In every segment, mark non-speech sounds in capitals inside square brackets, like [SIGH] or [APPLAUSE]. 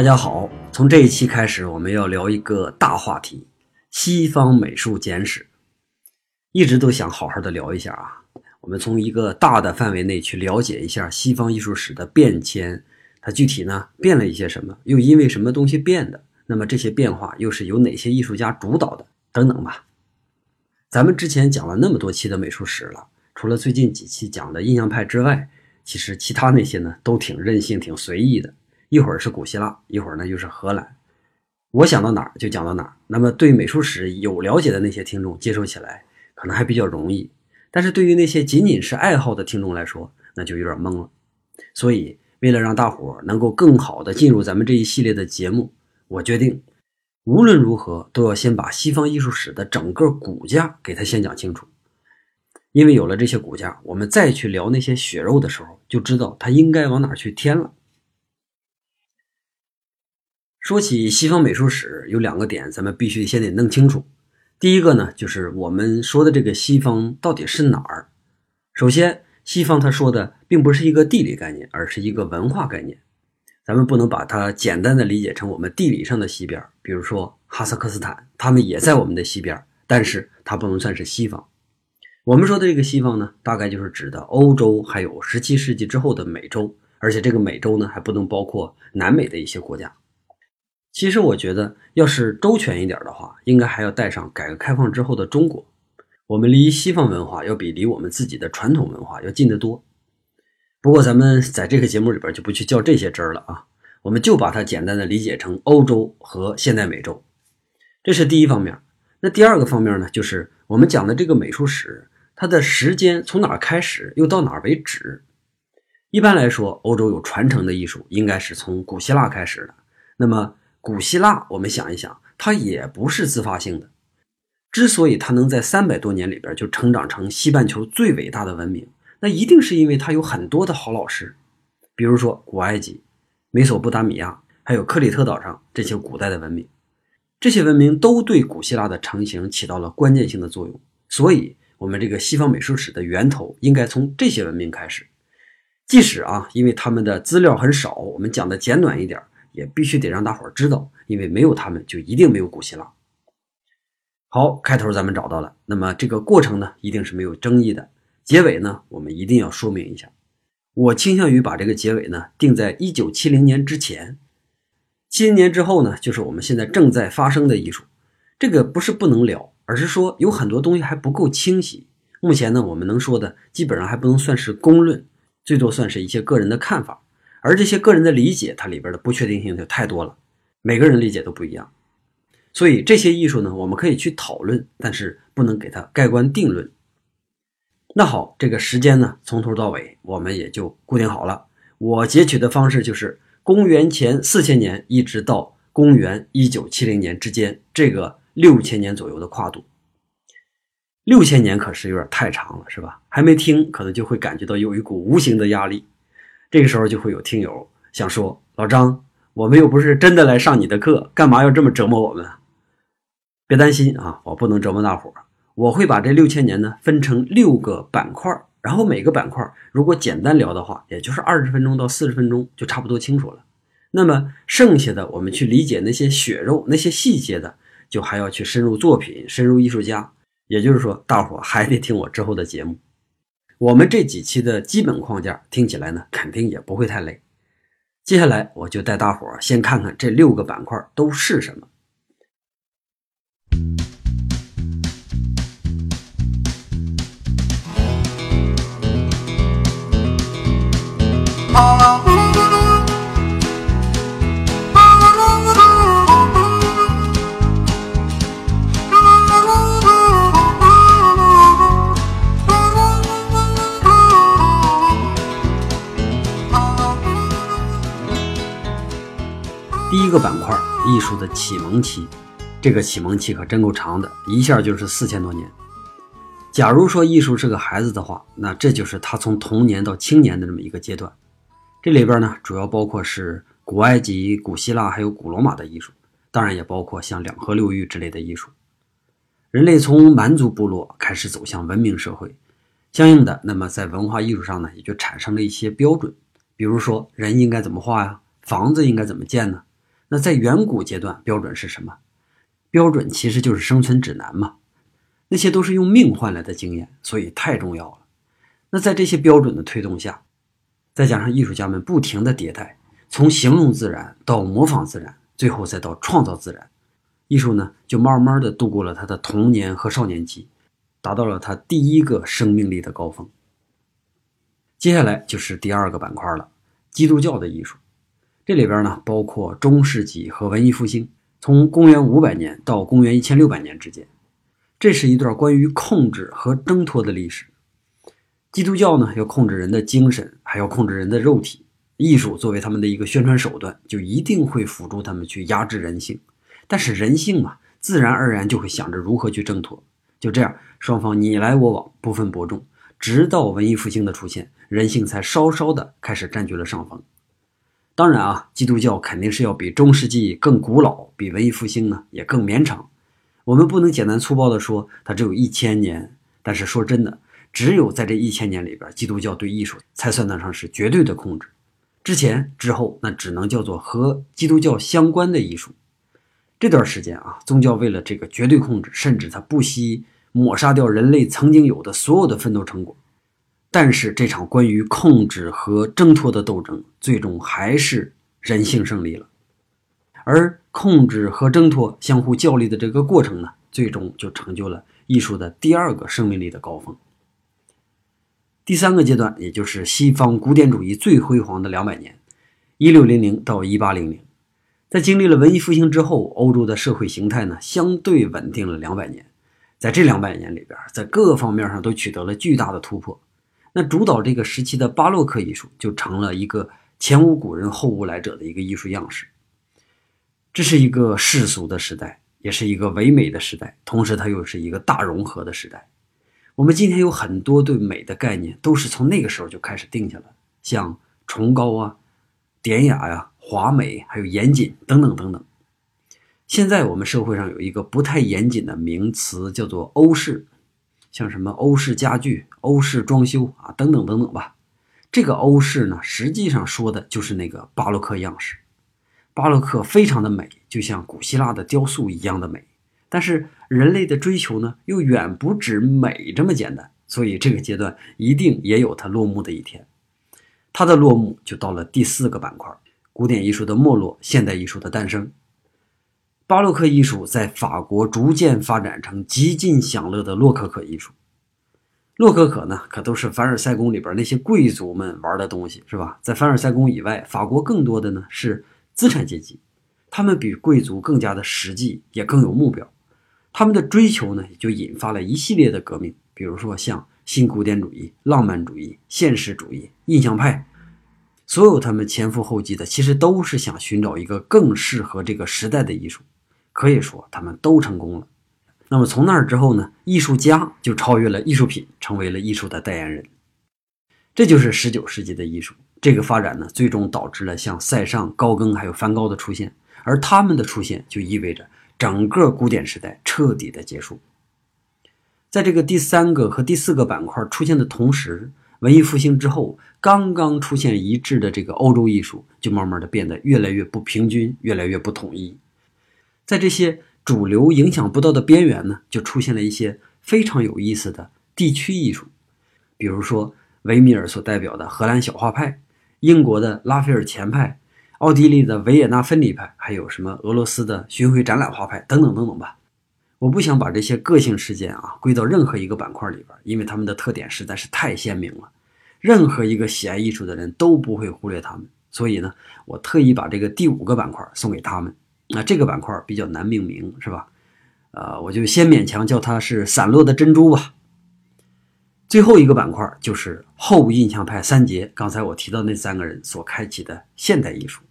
大家好，从这一期开始，我们要聊一个大话题——西方美术简史。一直都想好好的聊一下啊，我们从一个大的范围内去了解一下西方艺术史的变迁，它具体呢变了一些什么，又因为什么东西变的？那么这些变化又是由哪些艺术家主导的？等等吧。咱们之前讲了那么多期的美术史了，除了最近几期讲的印象派之外，其实其他那些呢都挺任性、挺随意的。一会儿是古希腊，一会儿呢又是荷兰，我想到哪儿就讲到哪儿。那么对美术史有了解的那些听众接受起来可能还比较容易，但是对于那些仅仅是爱好的听众来说，那就有点懵了。所以为了让大伙儿能够更好的进入咱们这一系列的节目，我决定无论如何都要先把西方艺术史的整个骨架给它先讲清楚，因为有了这些骨架，我们再去聊那些血肉的时候，就知道它应该往哪去添了。说起西方美术史，有两个点咱们必须先得弄清楚。第一个呢，就是我们说的这个西方到底是哪儿？首先，西方他说的并不是一个地理概念，而是一个文化概念。咱们不能把它简单的理解成我们地理上的西边，比如说哈萨克斯坦，他们也在我们的西边，但是它不能算是西方。我们说的这个西方呢，大概就是指的欧洲，还有17世纪之后的美洲，而且这个美洲呢，还不能包括南美的一些国家。其实我觉得，要是周全一点的话，应该还要带上改革开放之后的中国。我们离西方文化要比离我们自己的传统文化要近得多。不过咱们在这个节目里边就不去较这些真儿了啊，我们就把它简单的理解成欧洲和现代美洲。这是第一方面。那第二个方面呢，就是我们讲的这个美术史，它的时间从哪儿开始，又到哪儿为止？一般来说，欧洲有传承的艺术，应该是从古希腊开始的。那么古希腊，我们想一想，它也不是自发性的。之所以它能在三百多年里边就成长成西半球最伟大的文明，那一定是因为它有很多的好老师。比如说古埃及、美索不达米亚，还有克里特岛上这些古代的文明，这些文明都对古希腊的成型起到了关键性的作用。所以，我们这个西方美术史的源头应该从这些文明开始。即使啊，因为他们的资料很少，我们讲的简短一点。也必须得让大伙儿知道，因为没有他们，就一定没有古希腊。好，开头咱们找到了，那么这个过程呢，一定是没有争议的。结尾呢，我们一定要说明一下。我倾向于把这个结尾呢定在一九七零年之前，七零年之后呢，就是我们现在正在发生的艺术。这个不是不能聊，而是说有很多东西还不够清晰。目前呢，我们能说的基本上还不能算是公论，最多算是一些个人的看法。而这些个人的理解，它里边的不确定性就太多了，每个人理解都不一样，所以这些艺术呢，我们可以去讨论，但是不能给它盖棺定论。那好，这个时间呢，从头到尾我们也就固定好了。我截取的方式就是公元前四千年一直到公元一九七零年之间这个六千年左右的跨度。六千年可是有点太长了，是吧？还没听，可能就会感觉到有一股无形的压力。这个时候就会有听友想说：“老张，我们又不是真的来上你的课，干嘛要这么折磨我们？”别担心啊，我不能折磨大伙儿。我会把这六千年呢分成六个板块，然后每个板块如果简单聊的话，也就是二十分钟到四十分钟就差不多清楚了。那么剩下的我们去理解那些血肉、那些细节的，就还要去深入作品、深入艺术家。也就是说，大伙还得听我之后的节目。我们这几期的基本框架听起来呢，肯定也不会太累。接下来我就带大伙儿先看看这六个板块都是什么。第一个板块，艺术的启蒙期，这个启蒙期可真够长的，一下就是四千多年。假如说艺术是个孩子的话，那这就是他从童年到青年的这么一个阶段。这里边呢，主要包括是古埃及、古希腊还有古罗马的艺术，当然也包括像两河流域之类的艺术。人类从蛮族部落开始走向文明社会，相应的，那么在文化艺术上呢，也就产生了一些标准，比如说人应该怎么画呀，房子应该怎么建呢？那在远古阶段，标准是什么？标准其实就是生存指南嘛。那些都是用命换来的经验，所以太重要了。那在这些标准的推动下，再加上艺术家们不停的迭代，从形容自然到模仿自然，最后再到创造自然，艺术呢就慢慢的度过了他的童年和少年期，达到了他第一个生命力的高峰。接下来就是第二个板块了，基督教的艺术。这里边呢包括中世纪和文艺复兴，从公元五百年到公元一千六百年之间。这是一段关于控制和挣脱的历史。基督教呢，要控制人的精神，还要控制人的肉体。艺术作为他们的一个宣传手段，就一定会辅助他们去压制人性。但是人性嘛，自然而然就会想着如何去挣脱。就这样，双方你来我往，不分伯仲，直到文艺复兴的出现，人性才稍稍的开始占据了上风。当然啊，基督教肯定是要比中世纪更古老，比文艺复兴呢也更绵长。我们不能简单粗暴地说它只有一千年，但是说真的，只有在这一千年里边，基督教对艺术才算得上是绝对的控制。之前之后，那只能叫做和基督教相关的艺术。这段时间啊，宗教为了这个绝对控制，甚至他不惜抹杀掉人类曾经有的所有的奋斗成果。但是这场关于控制和挣脱的斗争，最终还是人性胜利了。而控制和挣脱相互较力的这个过程呢，最终就成就了艺术的第二个生命力的高峰。第三个阶段，也就是西方古典主义最辉煌的两百年，一六零零到一八零零，在经历了文艺复兴之后，欧洲的社会形态呢相对稳定了两百年。在这两百年里边，在各个方面上都取得了巨大的突破。那主导这个时期的巴洛克艺术，就成了一个前无古人后无来者的一个艺术样式。这是一个世俗的时代，也是一个唯美的时代，同时它又是一个大融合的时代。我们今天有很多对美的概念，都是从那个时候就开始定下了，像崇高啊、典雅呀、华美，还有严谨等等等等。现在我们社会上有一个不太严谨的名词，叫做欧式，像什么欧式家具、欧式装修啊，等等等等吧。这个欧式呢，实际上说的就是那个巴洛克样式。巴洛克非常的美，就像古希腊的雕塑一样的美。但是人类的追求呢，又远不止美这么简单。所以这个阶段一定也有它落幕的一天。它的落幕就到了第四个板块：古典艺术的没落，现代艺术的诞生。巴洛克艺术在法国逐渐发展成极尽享乐的洛可可艺术。洛可可呢，可都是凡尔赛宫里边那些贵族们玩的东西，是吧？在凡尔赛宫以外，法国更多的呢是。资产阶级，他们比贵族更加的实际，也更有目标。他们的追求呢，就引发了一系列的革命，比如说像新古典主义、浪漫主义、现实主义、印象派。所有他们前赴后继的，其实都是想寻找一个更适合这个时代的艺术。可以说，他们都成功了。那么从那儿之后呢，艺术家就超越了艺术品，成为了艺术的代言人。这就是十九世纪的艺术。这个发展呢，最终导致了像塞尚、高更还有梵高的出现，而他们的出现就意味着整个古典时代彻底的结束。在这个第三个和第四个板块出现的同时，文艺复兴之后刚刚出现一致的这个欧洲艺术，就慢慢的变得越来越不平均，越来越不统一。在这些主流影响不到的边缘呢，就出现了一些非常有意思的地区艺术，比如说维米尔所代表的荷兰小画派。英国的拉斐尔前派，奥地利的维也纳分离派，还有什么俄罗斯的巡回展览画派等等等等吧。我不想把这些个性事件啊归到任何一个板块里边，因为他们的特点实在是太鲜明了，任何一个喜爱艺术的人都不会忽略他们。所以呢，我特意把这个第五个板块送给他们。那这个板块比较难命名，是吧？呃，我就先勉强叫它是散落的珍珠吧。最后一个板块就是后印象派三杰，刚才我提到那三个人所开启的现代艺术。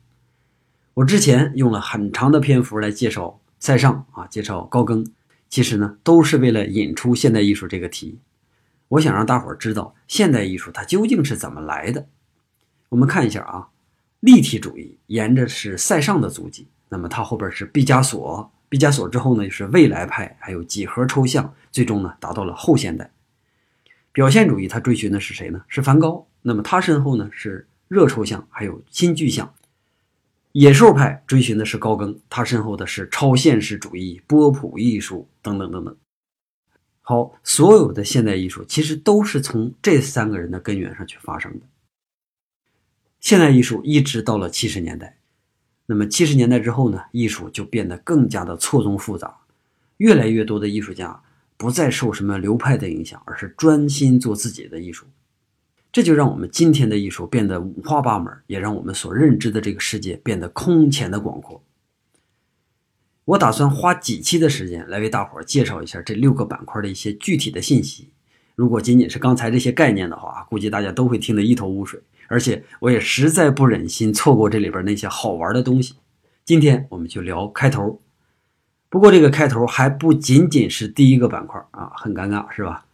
我之前用了很长的篇幅来介绍塞尚啊，介绍高更，其实呢都是为了引出现代艺术这个题。我想让大伙儿知道现代艺术它究竟是怎么来的。我们看一下啊，立体主义沿着是塞尚的足迹，那么他后边是毕加索，毕加索之后呢就是未来派，还有几何抽象，最终呢达到了后现代。表现主义，他追寻的是谁呢？是梵高。那么他身后呢是热抽象，还有新具象。野兽派追寻的是高更，他身后的是超现实主义、波普艺术等等等等。好，所有的现代艺术其实都是从这三个人的根源上去发生的。现代艺术一直到了七十年代，那么七十年代之后呢，艺术就变得更加的错综复杂，越来越多的艺术家不再受什么流派的影响，而是专心做自己的艺术。这就让我们今天的艺术变得五花八门，也让我们所认知的这个世界变得空前的广阔。我打算花几期的时间来为大伙儿介绍一下这六个板块的一些具体的信息。如果仅仅是刚才这些概念的话，估计大家都会听得一头雾水，而且我也实在不忍心错过这里边那些好玩的东西。今天我们就聊开头，不过这个开头还不仅仅是第一个板块啊，很尴尬是吧？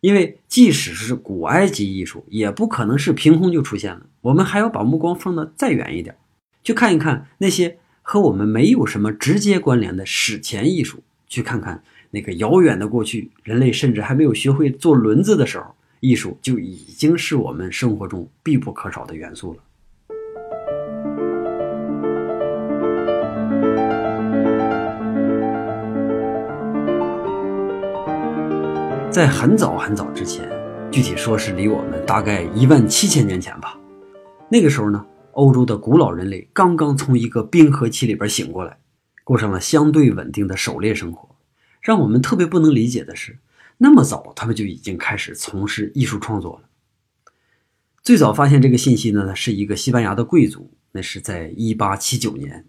因为即使是古埃及艺术，也不可能是凭空就出现了。我们还要把目光放得再远一点，去看一看那些和我们没有什么直接关联的史前艺术，去看看那个遥远的过去，人类甚至还没有学会做轮子的时候，艺术就已经是我们生活中必不可少的元素了。在很早很早之前，具体说是离我们大概一万七千年前吧。那个时候呢，欧洲的古老人类刚刚从一个冰河期里边醒过来，过上了相对稳定的狩猎生活。让我们特别不能理解的是，那么早他们就已经开始从事艺术创作了。最早发现这个信息的呢，是一个西班牙的贵族，那是在一八七九年，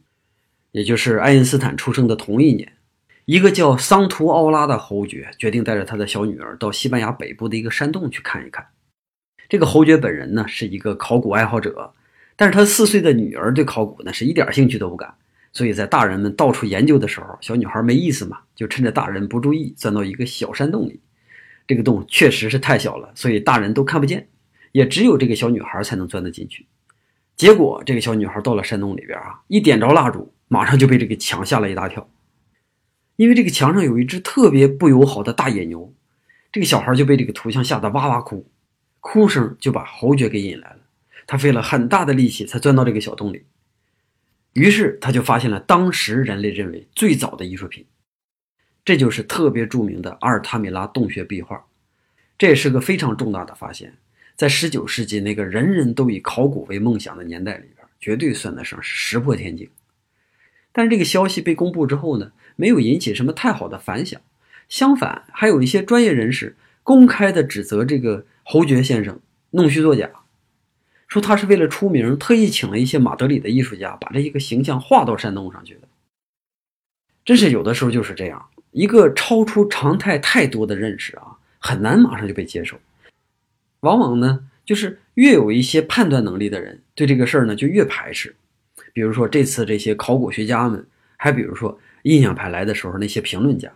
也就是爱因斯坦出生的同一年。一个叫桑图奥拉的侯爵决定带着他的小女儿到西班牙北部的一个山洞去看一看。这个侯爵本人呢是一个考古爱好者，但是他四岁的女儿对考古呢是一点兴趣都不感。所以在大人们到处研究的时候，小女孩没意思嘛，就趁着大人不注意钻到一个小山洞里。这个洞确实是太小了，所以大人都看不见，也只有这个小女孩才能钻得进去。结果这个小女孩到了山洞里边啊，一点着蜡烛，马上就被这个墙吓了一大跳。因为这个墙上有一只特别不友好的大野牛，这个小孩就被这个图像吓得哇哇哭，哭声就把侯爵给引来了。他费了很大的力气才钻到这个小洞里，于是他就发现了当时人类认为最早的艺术品，这就是特别著名的阿尔塔米拉洞穴壁画。这也是个非常重大的发现，在19世纪那个人人都以考古为梦想的年代里边，绝对算得上是石破天惊。但是这个消息被公布之后呢？没有引起什么太好的反响，相反，还有一些专业人士公开的指责这个侯爵先生弄虚作假，说他是为了出名，特意请了一些马德里的艺术家，把这一个形象画到山洞上去的。真是有的时候就是这样，一个超出常态太多的认识啊，很难马上就被接受。往往呢，就是越有一些判断能力的人，对这个事儿呢就越排斥。比如说这次这些考古学家们，还比如说。印象派来的时候，那些评论家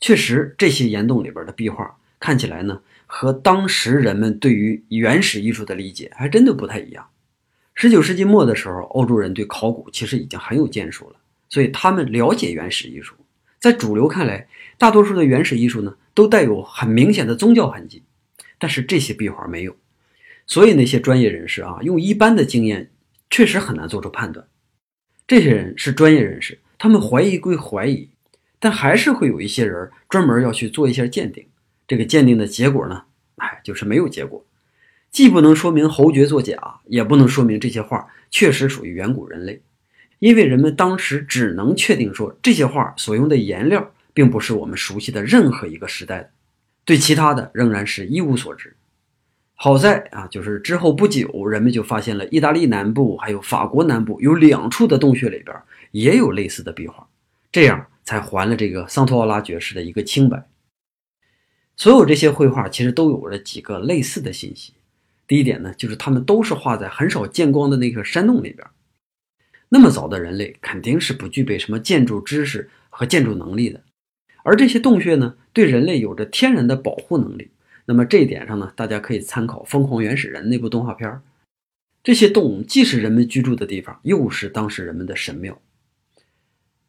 确实，这些岩洞里边的壁画看起来呢，和当时人们对于原始艺术的理解还真的不太一样。十九世纪末的时候，欧洲人对考古其实已经很有建树了，所以他们了解原始艺术。在主流看来，大多数的原始艺术呢，都带有很明显的宗教痕迹，但是这些壁画没有。所以那些专业人士啊，用一般的经验，确实很难做出判断。这些人是专业人士。他们怀疑归怀疑，但还是会有一些人专门要去做一下鉴定。这个鉴定的结果呢，哎，就是没有结果，既不能说明侯爵作假，也不能说明这些画确实属于远古人类，因为人们当时只能确定说这些画所用的颜料并不是我们熟悉的任何一个时代的，对其他的仍然是一无所知。好在啊，就是之后不久，人们就发现了意大利南部还有法国南部有两处的洞穴里边。也有类似的壁画，这样才还了这个桑托奥拉爵士的一个清白。所有这些绘画其实都有着几个类似的信息。第一点呢，就是他们都是画在很少见光的那个山洞里边。那么早的人类肯定是不具备什么建筑知识和建筑能力的，而这些洞穴呢，对人类有着天然的保护能力。那么这一点上呢，大家可以参考《疯狂原始人》那部动画片这些洞既是人们居住的地方，又是当时人们的神庙。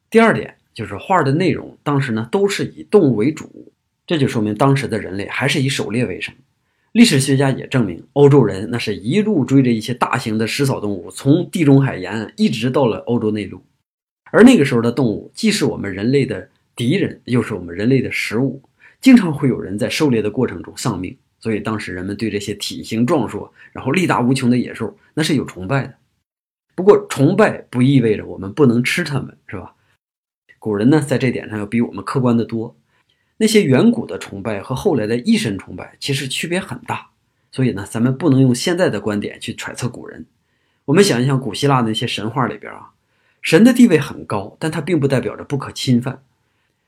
第二点就是画的内容，当时呢都是以动物为主，这就说明当时的人类还是以狩猎为生。历史学家也证明，欧洲人那是一路追着一些大型的食草动物，从地中海沿岸一直到了欧洲内陆。而那个时候的动物，既是我们人类的敌人，又是我们人类的食物，经常会有人在狩猎的过程中丧命。所以当时人们对这些体型壮硕、然后力大无穷的野兽，那是有崇拜的。不过，崇拜不意味着我们不能吃它们，是吧？古人呢，在这点上要比我们客观的多。那些远古的崇拜和后来的一神崇拜其实区别很大，所以呢，咱们不能用现在的观点去揣测古人。我们想一想，古希腊那些神话里边啊，神的地位很高，但它并不代表着不可侵犯。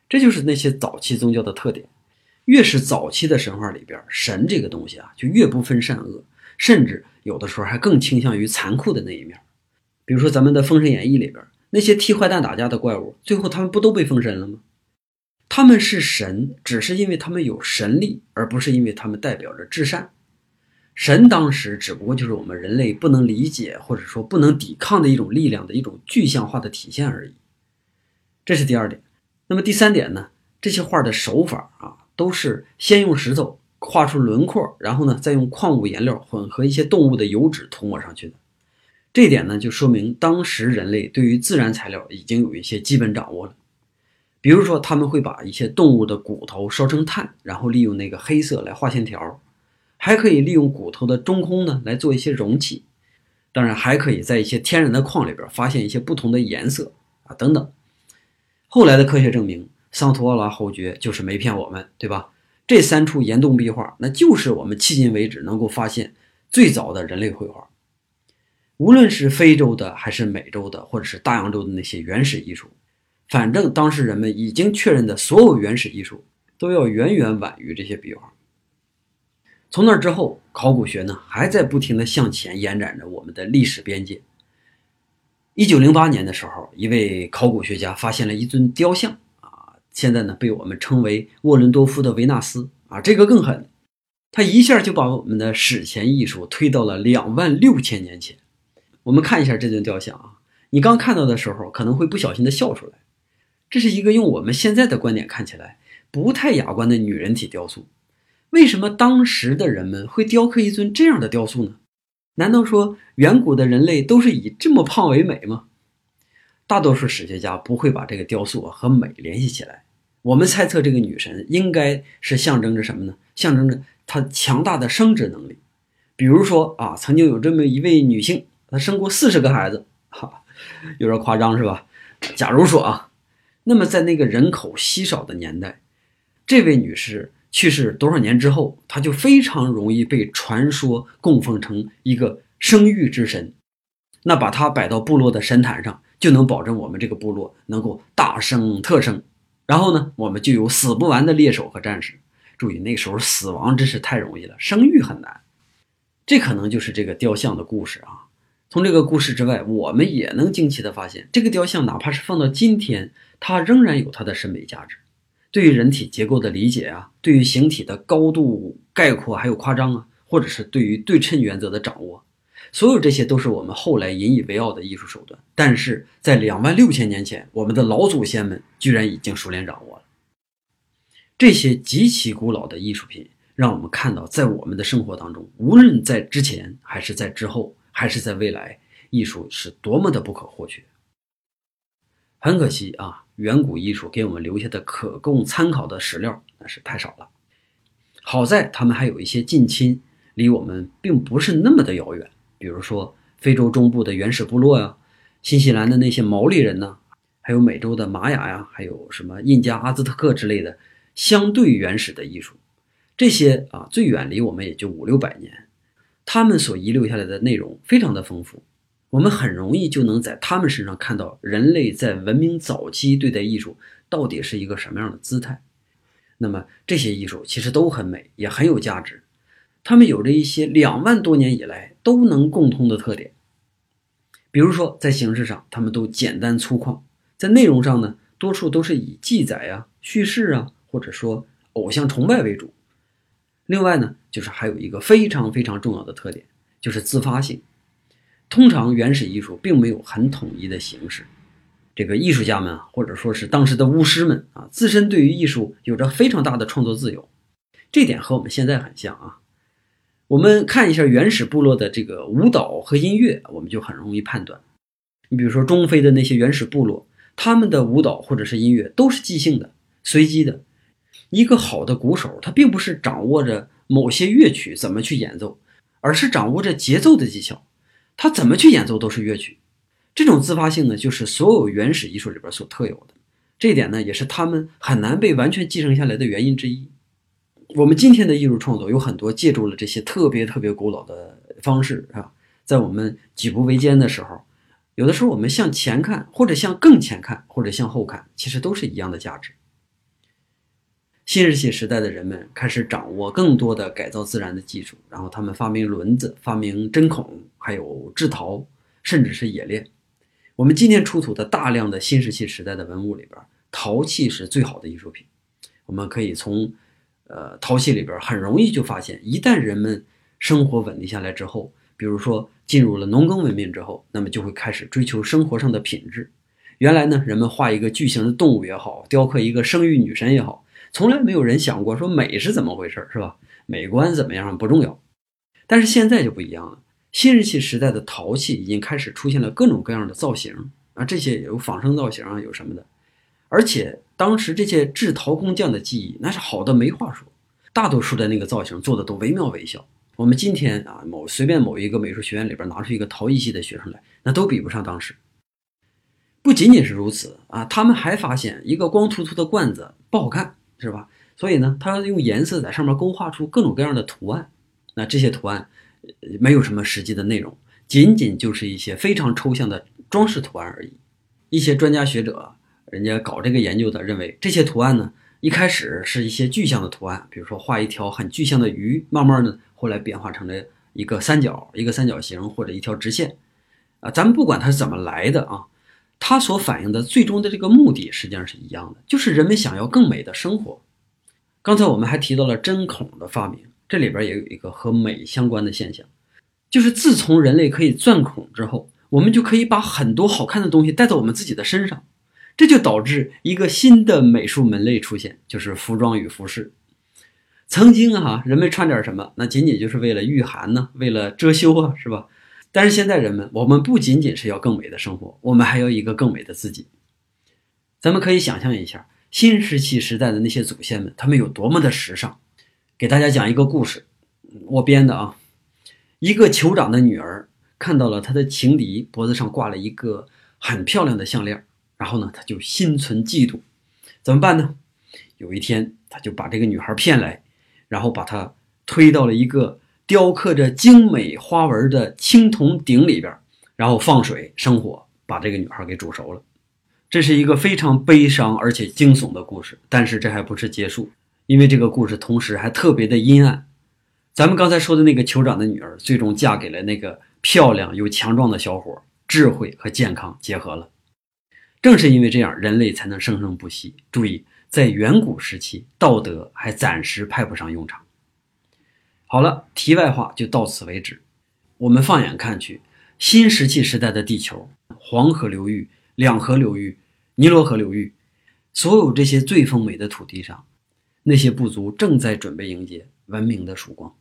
这就是那些早期宗教的特点。越是早期的神话里边，神这个东西啊，就越不分善恶，甚至有的时候还更倾向于残酷的那一面。比如说咱们的《封神演义》里边，那些替坏蛋打架的怪物，最后他们不都被封神了吗？他们是神，只是因为他们有神力，而不是因为他们代表着至善。神当时只不过就是我们人类不能理解或者说不能抵抗的一种力量的一种具象化的体现而已。这是第二点。那么第三点呢？这些画的手法啊，都是先用石头画出轮廓，然后呢，再用矿物颜料混合一些动物的油脂涂抹上去的。这一点呢，就说明当时人类对于自然材料已经有一些基本掌握了。比如说，他们会把一些动物的骨头烧成炭，然后利用那个黑色来画线条，还可以利用骨头的中空呢来做一些容器。当然，还可以在一些天然的矿里边发现一些不同的颜色啊等等。后来的科学证明，桑图奥拉侯爵就是没骗我们，对吧？这三处岩洞壁画，那就是我们迄今为止能够发现最早的人类绘画。无论是非洲的，还是美洲的，或者是大洋洲的那些原始艺术。反正当时人们已经确认的所有原始艺术，都要远远晚于这些壁画。从那之后，考古学呢还在不停地向前延展着我们的历史边界。一九零八年的时候，一位考古学家发现了一尊雕像啊，现在呢被我们称为沃伦多夫的维纳斯啊，这个更狠，他一下就把我们的史前艺术推到了两万六千年前。我们看一下这尊雕像啊，你刚看到的时候可能会不小心的笑出来。这是一个用我们现在的观点看起来不太雅观的女人体雕塑。为什么当时的人们会雕刻一尊这样的雕塑呢？难道说远古的人类都是以这么胖为美吗？大多数史学家不会把这个雕塑和美联系起来。我们猜测这个女神应该是象征着什么呢？象征着她强大的生殖能力。比如说啊，曾经有这么一位女性，她生过四十个孩子，哈，有点夸张是吧？假如说啊。那么，在那个人口稀少的年代，这位女士去世多少年之后，她就非常容易被传说供奉成一个生育之神。那把她摆到部落的神坛上，就能保证我们这个部落能够大生特生。然后呢，我们就有死不完的猎手和战士。注意，那时候死亡真是太容易了，生育很难。这可能就是这个雕像的故事啊。从这个故事之外，我们也能惊奇地发现，这个雕像哪怕是放到今天。它仍然有它的审美价值，对于人体结构的理解啊，对于形体的高度概括还有夸张啊，或者是对于对称原则的掌握，所有这些都是我们后来引以为傲的艺术手段。但是在两万六千年前，我们的老祖先们居然已经熟练掌握了这些极其古老的艺术品，让我们看到，在我们的生活当中，无论在之前还是在之后，还是在未来，艺术是多么的不可或缺。很可惜啊。远古艺术给我们留下的可供参考的史料那是太少了。好在他们还有一些近亲，离我们并不是那么的遥远。比如说非洲中部的原始部落呀，新西兰的那些毛利人呢，还有美洲的玛雅呀，还有什么印加、阿兹特克之类的相对原始的艺术。这些啊，最远离我们也就五六百年，他们所遗留下来的内容非常的丰富。我们很容易就能在他们身上看到人类在文明早期对待艺术到底是一个什么样的姿态。那么这些艺术其实都很美，也很有价值。它们有着一些两万多年以来都能共通的特点。比如说，在形式上，它们都简单粗犷；在内容上呢，多数都是以记载啊、叙事啊，或者说偶像崇拜为主。另外呢，就是还有一个非常非常重要的特点，就是自发性。通常原始艺术并没有很统一的形式，这个艺术家们啊或者说是当时的巫师们啊，自身对于艺术有着非常大的创作自由，这点和我们现在很像啊。我们看一下原始部落的这个舞蹈和音乐，我们就很容易判断。你比如说中非的那些原始部落，他们的舞蹈或者是音乐都是即兴的、随机的。一个好的鼓手，他并不是掌握着某些乐曲怎么去演奏，而是掌握着节奏的技巧。他怎么去演奏都是乐曲。这种自发性呢，就是所有原始艺术里边所特有的。这一点呢，也是他们很难被完全继承下来的原因之一。我们今天的艺术创作有很多借助了这些特别特别古老的方式啊，在我们举步维艰的时候，有的时候我们向前看，或者向更前看，或者向后看，其实都是一样的价值。新石器时代的人们开始掌握更多的改造自然的技术，然后他们发明轮子、发明针孔，还有制陶，甚至是冶炼。我们今天出土的大量的新石器时代的文物里边，陶器是最好的艺术品。我们可以从呃，陶器里边很容易就发现，一旦人们生活稳定下来之后，比如说进入了农耕文明之后，那么就会开始追求生活上的品质。原来呢，人们画一个巨型的动物也好，雕刻一个生育女神也好，从来没有人想过说美是怎么回事，是吧？美观怎么样不重要。但是现在就不一样了，新石器时代的陶器已经开始出现了各种各样的造型啊，这些有仿生造型啊，有什么的，而且。当时这些制陶工匠的技艺那是好的没话说，大多数的那个造型做的都惟妙惟肖。我们今天啊，某随便某一个美术学院里边拿出一个陶艺系的学生来，那都比不上当时。不仅仅是如此啊，他们还发现一个光秃秃的罐子不好看，是吧？所以呢，他用颜色在上面勾画出各种各样的图案。那这些图案没有什么实际的内容，仅仅就是一些非常抽象的装饰图案而已。一些专家学者。人家搞这个研究的认为，这些图案呢，一开始是一些具象的图案，比如说画一条很具象的鱼，慢慢的后来变化成了一个三角、一个三角形或者一条直线，啊，咱们不管它是怎么来的啊，它所反映的最终的这个目的实际上是一样的，就是人们想要更美的生活。刚才我们还提到了针孔的发明，这里边也有一个和美相关的现象，就是自从人类可以钻孔之后，我们就可以把很多好看的东西带到我们自己的身上。这就导致一个新的美术门类出现，就是服装与服饰。曾经啊，人们穿点什么，那仅仅就是为了御寒呢，为了遮羞啊，是吧？但是现在人们，我们不仅仅是要更美的生活，我们还要一个更美的自己。咱们可以想象一下，新石器时代的那些祖先们，他们有多么的时尚。给大家讲一个故事，我编的啊。一个酋长的女儿看到了他的情敌脖子上挂了一个很漂亮的项链。然后呢，他就心存嫉妒，怎么办呢？有一天，他就把这个女孩骗来，然后把她推到了一个雕刻着精美花纹的青铜鼎里边，然后放水生火，把这个女孩给煮熟了。这是一个非常悲伤而且惊悚的故事，但是这还不是结束，因为这个故事同时还特别的阴暗。咱们刚才说的那个酋长的女儿，最终嫁给了那个漂亮又强壮的小伙，智慧和健康结合了。正是因为这样，人类才能生生不息。注意，在远古时期，道德还暂时派不上用场。好了，题外话就到此为止。我们放眼看去，新石器时代的地球，黄河流域、两河流域、尼罗河流域，所有这些最丰美的土地上，那些部族正在准备迎接文明的曙光。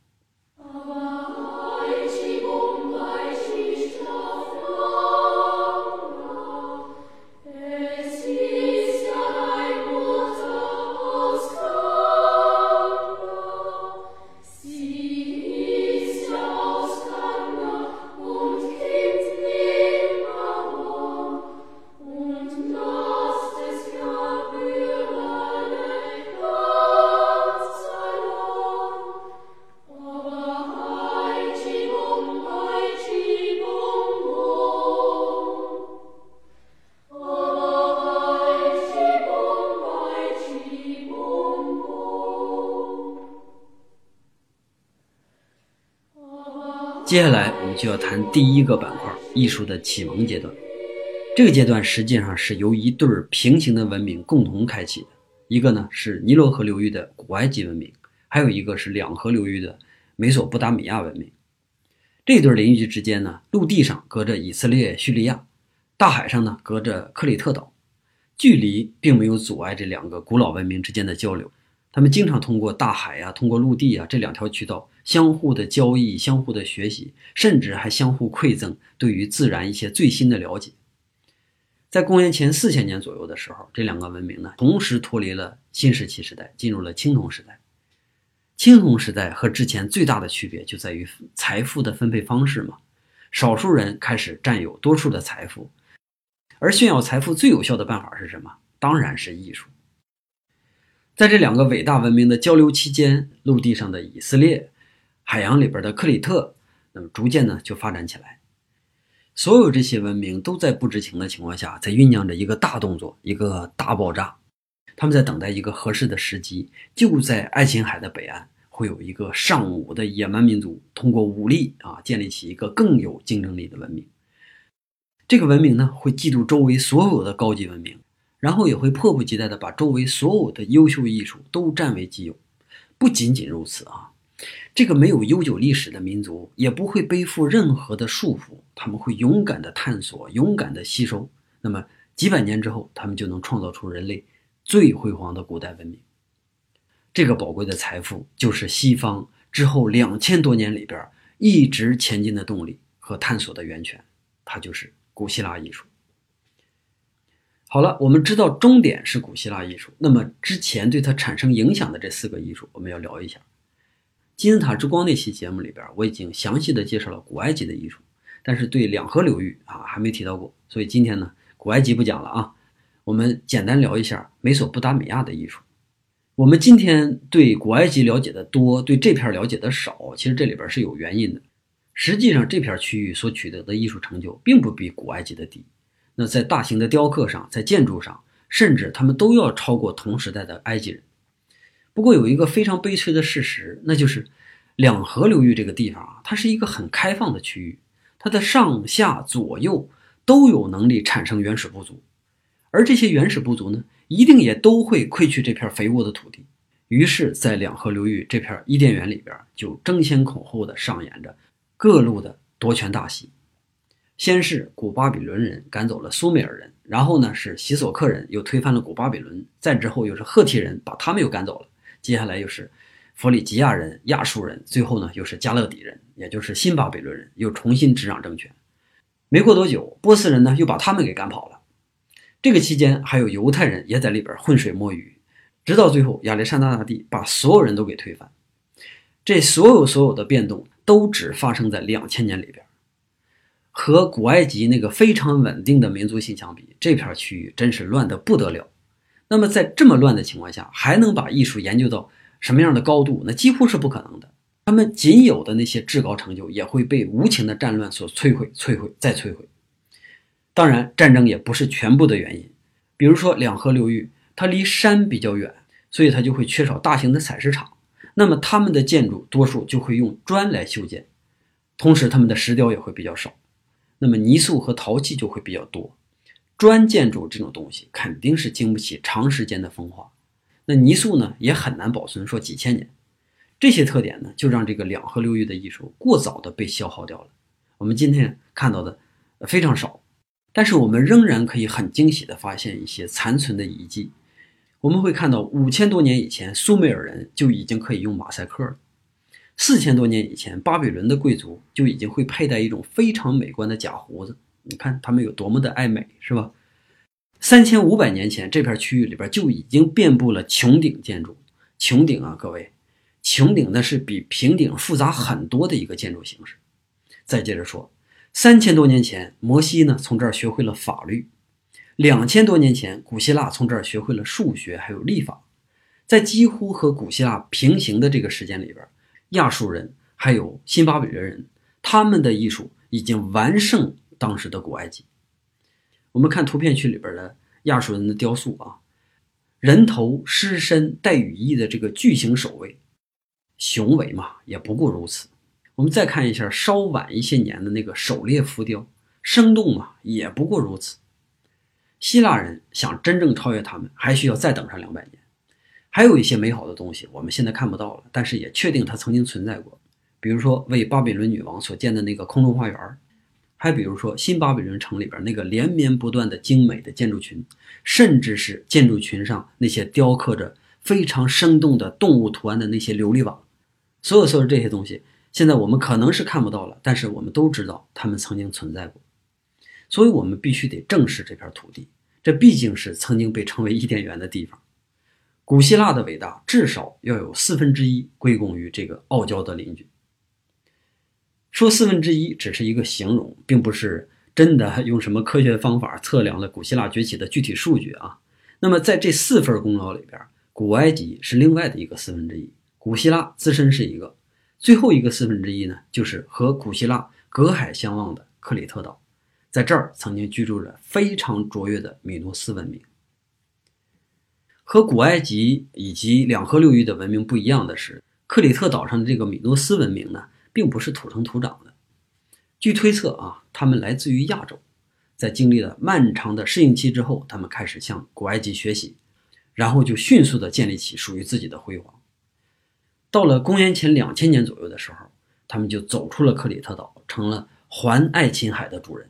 接下来我们就要谈第一个板块——艺术的启蒙阶段。这个阶段实际上是由一对儿平行的文明共同开启的，一个呢是尼罗河流域的古埃及文明，还有一个是两河流域的美索不达米亚文明。这对邻居之间呢，陆地上隔着以色列、叙利亚，大海上呢隔着克里特岛，距离并没有阻碍这两个古老文明之间的交流。他们经常通过大海啊，通过陆地啊这两条渠道相互的交易、相互的学习，甚至还相互馈赠对于自然一些最新的了解。在公元前四千年左右的时候，这两个文明呢同时脱离了新石器时代，进入了青铜时代。青铜时代和之前最大的区别就在于财富的分配方式嘛，少数人开始占有多数的财富，而炫耀财富最有效的办法是什么？当然是艺术。在这两个伟大文明的交流期间，陆地上的以色列，海洋里边的克里特，那么逐渐呢就发展起来。所有这些文明都在不知情的情况下，在酝酿着一个大动作，一个大爆炸。他们在等待一个合适的时机。就在爱琴海的北岸，会有一个尚武的野蛮民族，通过武力啊，建立起一个更有竞争力的文明。这个文明呢，会嫉妒周围所有的高级文明，然后也会迫不及待地把周围所有的优秀艺术都占为己有。不仅仅如此啊。这个没有悠久历史的民族也不会背负任何的束缚，他们会勇敢地探索，勇敢地吸收。那么几百年之后，他们就能创造出人类最辉煌的古代文明。这个宝贵的财富就是西方之后两千多年里边一直前进的动力和探索的源泉，它就是古希腊艺术。好了，我们知道终点是古希腊艺术，那么之前对它产生影响的这四个艺术，我们要聊一下。金字塔之光那期节目里边，我已经详细的介绍了古埃及的艺术，但是对两河流域啊还没提到过，所以今天呢，古埃及不讲了啊，我们简单聊一下美索不达米亚的艺术。我们今天对古埃及了解的多，对这片了解的少，其实这里边是有原因的。实际上，这片区域所取得的艺术成就并不比古埃及的低。那在大型的雕刻上，在建筑上，甚至他们都要超过同时代的埃及人。不过有一个非常悲催的事实，那就是两河流域这个地方啊，它是一个很开放的区域，它的上下左右都有能力产生原始部族，而这些原始部族呢，一定也都会窥去这片肥沃的土地。于是，在两河流域这片伊甸园里边，就争先恐后的上演着各路的夺权大戏。先是古巴比伦人赶走了苏美尔人，然后呢是西索克人又推翻了古巴比伦，再之后又是赫梯人把他们又赶走了。接下来又是弗里吉亚人、亚述人，最后呢又是加勒底人，也就是新巴比伦人，又重新执掌政权。没过多久，波斯人呢又把他们给赶跑了。这个期间，还有犹太人也在里边浑水摸鱼，直到最后亚历山大大帝把所有人都给推翻。这所有所有的变动都只发生在两千年里边，和古埃及那个非常稳定的民族性相比，这片区域真是乱得不得了。那么在这么乱的情况下，还能把艺术研究到什么样的高度？那几乎是不可能的。他们仅有的那些至高成就，也会被无情的战乱所摧毁、摧毁再摧毁。当然，战争也不是全部的原因。比如说，两河流域它离山比较远，所以它就会缺少大型的采石场。那么，他们的建筑多数就会用砖来修建，同时他们的石雕也会比较少。那么，泥塑和陶器就会比较多。砖建筑这种东西肯定是经不起长时间的风化，那泥塑呢也很难保存，说几千年。这些特点呢，就让这个两河流域的艺术过早的被消耗掉了。我们今天看到的非常少，但是我们仍然可以很惊喜的发现一些残存的遗迹。我们会看到五千多年以前，苏美尔人就已经可以用马赛克了；四千多年以前，巴比伦的贵族就已经会佩戴一种非常美观的假胡子。你看他们有多么的爱美，是吧？三千五百年前，这片区域里边就已经遍布了穹顶建筑。穹顶啊，各位，穹顶那是比平顶复杂很多的一个建筑形式。再接着说，三千多年前，摩西呢从这儿学会了法律；两千多年前，古希腊从这儿学会了数学还有历法。在几乎和古希腊平行的这个时间里边，亚述人还有新巴比伦人，他们的艺术已经完胜。当时的古埃及，我们看图片区里边的亚述人的雕塑啊，人头狮身带羽翼的这个巨型首位，雄伟嘛，也不过如此。我们再看一下稍晚一些年的那个狩猎浮雕，生动嘛，也不过如此。希腊人想真正超越他们，还需要再等上两百年。还有一些美好的东西，我们现在看不到了，但是也确定它曾经存在过，比如说为巴比伦女王所建的那个空中花园。还比如说，新巴比伦城里边那个连绵不断的精美的建筑群，甚至是建筑群上那些雕刻着非常生动的动物图案的那些琉璃瓦，所有所有这些东西，现在我们可能是看不到了，但是我们都知道它们曾经存在过，所以我们必须得正视这片土地，这毕竟是曾经被称为伊甸园的地方。古希腊的伟大，至少要有四分之一归功于这个傲娇的邻居。说四分之一只是一个形容，并不是真的 [LAUGHS] 用什么科学方法测量了古希腊崛起的具体数据啊。那么在这四份功劳里边，古埃及是另外的一个四分之一，古希腊自身是一个，最后一个四分之一呢，就是和古希腊隔海相望的克里特岛，在这儿曾经居住着非常卓越的米诺斯文明。和古埃及以及两河流域的文明不一样的是，克里特岛上的这个米诺斯文明呢，并不是土生土长的。据推测啊，他们来自于亚洲，在经历了漫长的适应期之后，他们开始向古埃及学习，然后就迅速的建立起属于自己的辉煌。到了公元前两千年左右的时候，他们就走出了克里特岛，成了环爱琴海的主人。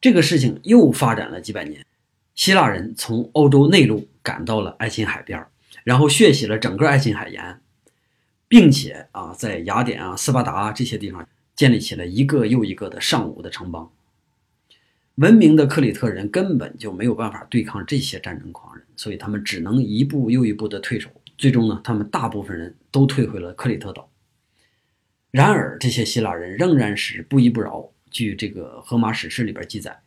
这个事情又发展了几百年。希腊人从欧洲内陆赶到了爱琴海边然后血洗了整个爱琴海沿岸，并且啊，在雅典啊、斯巴达这些地方建立起了一个又一个的尚武的城邦。文明的克里特人根本就没有办法对抗这些战争狂人，所以他们只能一步又一步的退守。最终呢，他们大部分人都退回了克里特岛。然而，这些希腊人仍然是不依不饶。据这个《荷马史诗》里边记载。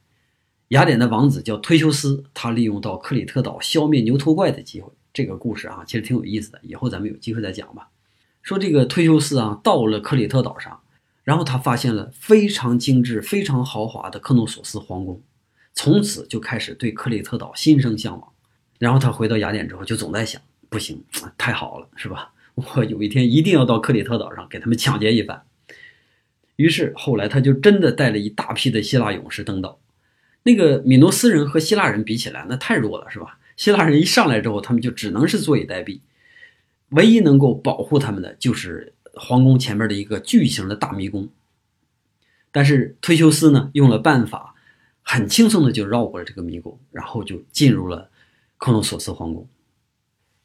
雅典的王子叫忒修斯，他利用到克里特岛消灭牛头怪的机会。这个故事啊，其实挺有意思的，以后咱们有机会再讲吧。说这个忒修斯啊，到了克里特岛上，然后他发现了非常精致、非常豪华的克诺索斯皇宫，从此就开始对克里特岛心生向往。然后他回到雅典之后，就总在想：不行，太好了，是吧？[LAUGHS] 我有一天一定要到克里特岛上给他们抢劫一番。于是后来他就真的带了一大批的希腊勇士登岛。那个米诺斯人和希腊人比起来，那太弱了，是吧？希腊人一上来之后，他们就只能是坐以待毙，唯一能够保护他们的就是皇宫前面的一个巨型的大迷宫。但是忒修斯呢，用了办法，很轻松的就绕过了这个迷宫，然后就进入了克诺索斯皇宫。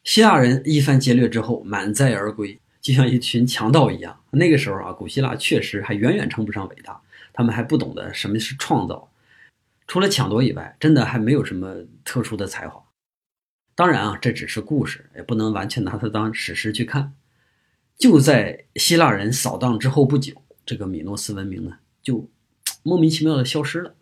希腊人一番劫掠之后，满载而归，就像一群强盗一样。那个时候啊，古希腊确实还远远称不上伟大，他们还不懂得什么是创造。除了抢夺以外，真的还没有什么特殊的才华。当然啊，这只是故事，也不能完全拿它当史诗去看。就在希腊人扫荡之后不久，这个米诺斯文明呢，就莫名其妙的消失了。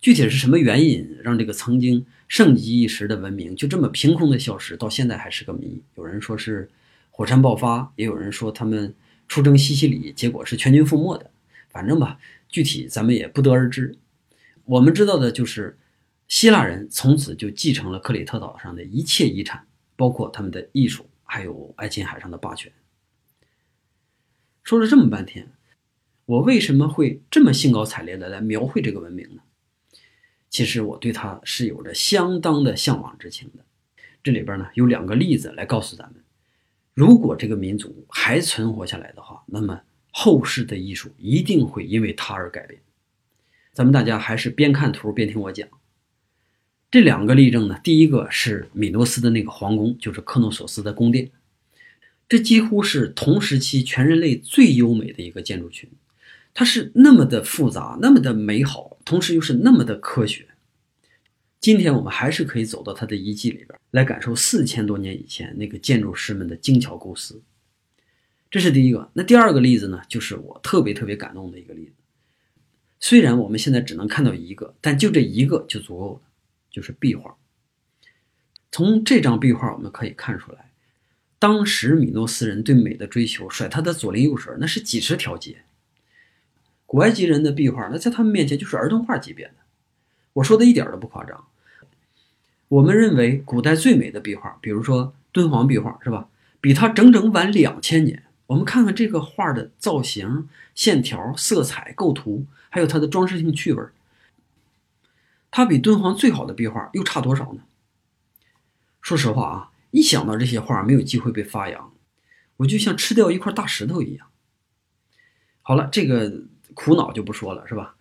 具体是什么原因让这个曾经盛极一时的文明就这么凭空的消失，到现在还是个谜。有人说是火山爆发，也有人说他们出征西西里，结果是全军覆没的。反正吧，具体咱们也不得而知。我们知道的就是，希腊人从此就继承了克里特岛上的一切遗产，包括他们的艺术，还有爱琴海上的霸权。说了这么半天，我为什么会这么兴高采烈的来描绘这个文明呢？其实我对它是有着相当的向往之情的。这里边呢有两个例子来告诉咱们，如果这个民族还存活下来的话，那么后世的艺术一定会因为它而改变。咱们大家还是边看图边听我讲。这两个例证呢，第一个是米诺斯的那个皇宫，就是克诺索斯的宫殿，这几乎是同时期全人类最优美的一个建筑群。它是那么的复杂，那么的美好，同时又是那么的科学。今天我们还是可以走到它的遗迹里边，来感受四千多年以前那个建筑师们的精巧构思。这是第一个。那第二个例子呢，就是我特别特别感动的一个例子。虽然我们现在只能看到一个，但就这一个就足够了，就是壁画。从这张壁画我们可以看出来，当时米诺斯人对美的追求，甩他的左邻右舍那是几十条街。古埃及人的壁画，那在他们面前就是儿童画级别的。我说的一点都不夸张。我们认为古代最美的壁画，比如说敦煌壁画，是吧？比它整整晚两千年。我们看看这个画的造型、线条、色彩、构图。还有它的装饰性趣味它比敦煌最好的壁画又差多少呢？说实话啊，一想到这些画没有机会被发扬，我就像吃掉一块大石头一样。好了，这个苦恼就不说了，是吧？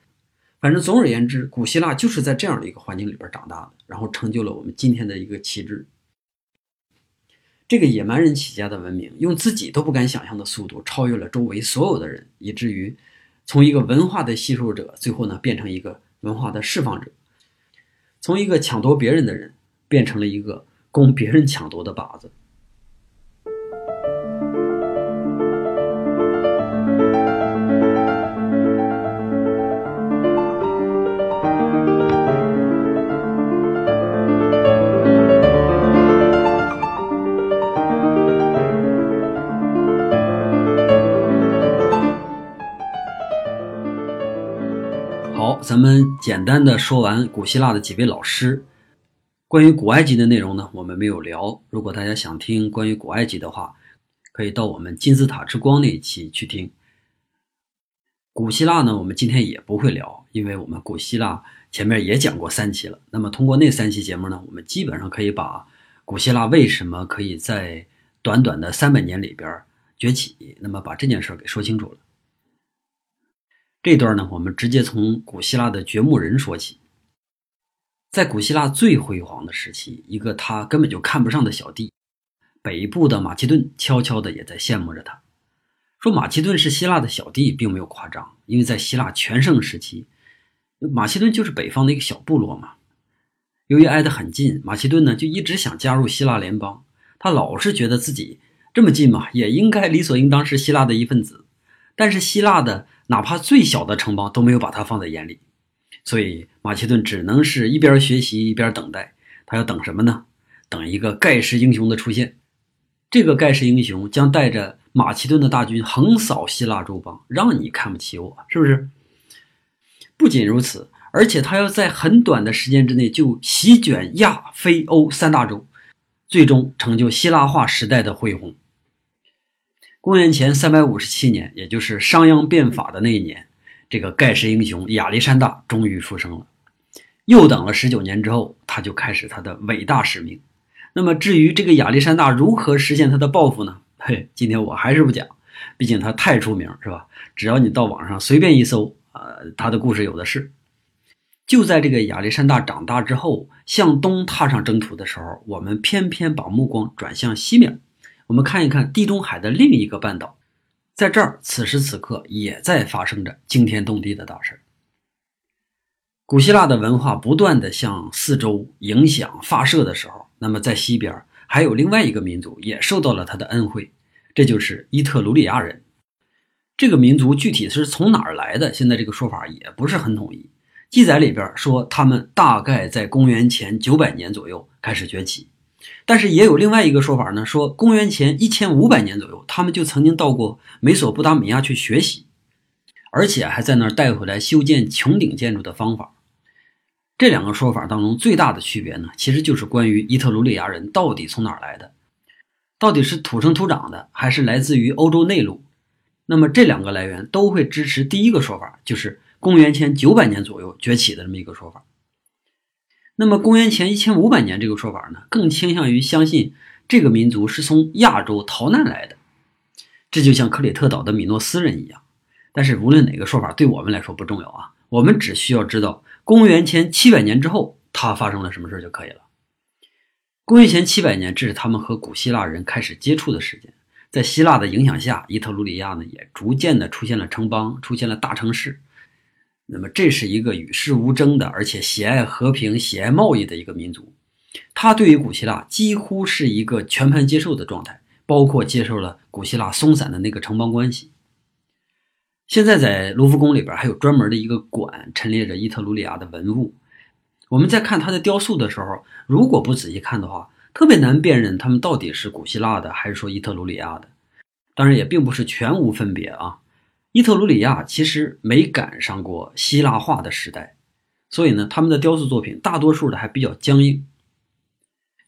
反正总而言之，古希腊就是在这样的一个环境里边长大的，然后成就了我们今天的一个旗帜。这个野蛮人起家的文明，用自己都不敢想象的速度超越了周围所有的人，以至于从一个文化的吸收者，最后呢变成一个文化的释放者，从一个抢夺别人的人，变成了一个供别人抢夺的靶子。咱们简单的说完古希腊的几位老师，关于古埃及的内容呢，我们没有聊。如果大家想听关于古埃及的话，可以到我们金字塔之光那一期去听。古希腊呢，我们今天也不会聊，因为我们古希腊前面也讲过三期了。那么通过那三期节目呢，我们基本上可以把古希腊为什么可以在短短的三百年里边崛起，那么把这件事给说清楚了。这段呢，我们直接从古希腊的掘墓人说起。在古希腊最辉煌的时期，一个他根本就看不上的小弟，北部的马其顿，悄悄的也在羡慕着他。说马其顿是希腊的小弟，并没有夸张，因为在希腊全盛时期，马其顿就是北方的一个小部落嘛。由于挨得很近，马其顿呢就一直想加入希腊联邦，他老是觉得自己这么近嘛，也应该理所应当是希腊的一份子。但是希腊的。哪怕最小的城邦都没有把他放在眼里，所以马其顿只能是一边学习一边等待。他要等什么呢？等一个盖世英雄的出现。这个盖世英雄将带着马其顿的大军横扫希腊诸邦，让你看不起我，是不是？不仅如此，而且他要在很短的时间之内就席卷亚非欧三大洲，最终成就希腊化时代的恢宏。公元前三百五十七年，也就是商鞅变法的那一年，这个盖世英雄亚历山大终于出生了。又等了十九年之后，他就开始他的伟大使命。那么，至于这个亚历山大如何实现他的抱负呢？嘿，今天我还是不讲，毕竟他太出名，是吧？只要你到网上随便一搜，呃，他的故事有的是。就在这个亚历山大长大之后，向东踏上征途的时候，我们偏偏把目光转向西面。我们看一看地中海的另一个半岛，在这儿，此时此刻也在发生着惊天动地的大事。古希腊的文化不断的向四周影响发射的时候，那么在西边还有另外一个民族也受到了他的恩惠，这就是伊特鲁里亚人。这个民族具体是从哪儿来的？现在这个说法也不是很统一。记载里边说，他们大概在公元前九百年左右开始崛起。但是也有另外一个说法呢，说公元前一千五百年左右，他们就曾经到过美索不达米亚去学习，而且还在那儿带回来修建穹顶建筑的方法。这两个说法当中最大的区别呢，其实就是关于伊特鲁里亚人到底从哪儿来的，到底是土生土长的，还是来自于欧洲内陆。那么这两个来源都会支持第一个说法，就是公元前九百年左右崛起的这么一个说法。那么，公元前一千五百年这个说法呢，更倾向于相信这个民族是从亚洲逃难来的，这就像克里特岛的米诺斯人一样。但是，无论哪个说法对我们来说不重要啊，我们只需要知道公元前七百年之后他发生了什么事就可以了。公元前七百年，这是他们和古希腊人开始接触的时间，在希腊的影响下，伊特鲁里亚呢也逐渐的出现了城邦，出现了大城市。那么，这是一个与世无争的，而且喜爱和平、喜爱贸易的一个民族。他对于古希腊几乎是一个全盘接受的状态，包括接受了古希腊松散的那个城邦关系。现在在卢浮宫里边还有专门的一个馆，陈列着伊特鲁里亚的文物。我们在看他的雕塑的时候，如果不仔细看的话，特别难辨认他们到底是古希腊的还是说伊特鲁里亚的。当然，也并不是全无分别啊。伊特鲁里亚其实没赶上过希腊化的时代，所以呢，他们的雕塑作品大多数的还比较僵硬。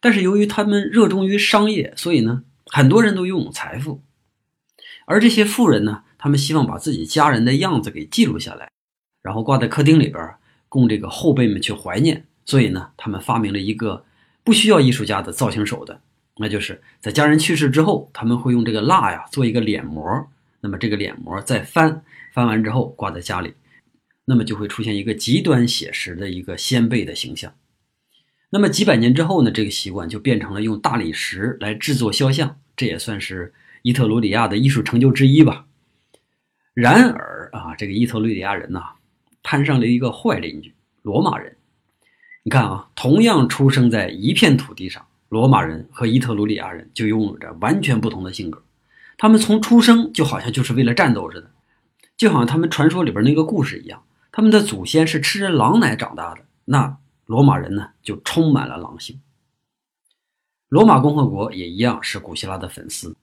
但是由于他们热衷于商业，所以呢，很多人都拥有财富。而这些富人呢，他们希望把自己家人的样子给记录下来，然后挂在客厅里边，供这个后辈们去怀念。所以呢，他们发明了一个不需要艺术家的造型手段，那就是在家人去世之后，他们会用这个蜡呀做一个脸模。那么这个脸膜再翻翻完之后挂在家里，那么就会出现一个极端写实的一个先辈的形象。那么几百年之后呢，这个习惯就变成了用大理石来制作肖像，这也算是伊特鲁里亚的艺术成就之一吧。然而啊，这个伊特鲁里亚人呐，摊上了一个坏邻居——罗马人。你看啊，同样出生在一片土地上，罗马人和伊特鲁里亚人就拥有着完全不同的性格。他们从出生就好像就是为了战斗似的，就好像他们传说里边那个故事一样，他们的祖先是吃着狼奶长大的。那罗马人呢，就充满了狼性。罗马共和国也一样是古希腊的粉丝，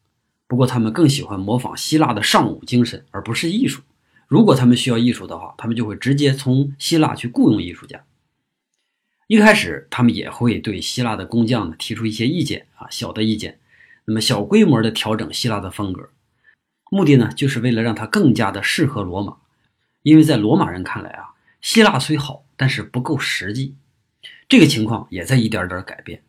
不过他们更喜欢模仿希腊的尚武精神，而不是艺术。如果他们需要艺术的话，他们就会直接从希腊去雇佣艺术家。一开始，他们也会对希腊的工匠呢提出一些意见啊，小的意见。那么小规模的调整希腊的风格，目的呢，就是为了让它更加的适合罗马。因为在罗马人看来啊，希腊虽好，但是不够实际。这个情况也在一点点改变。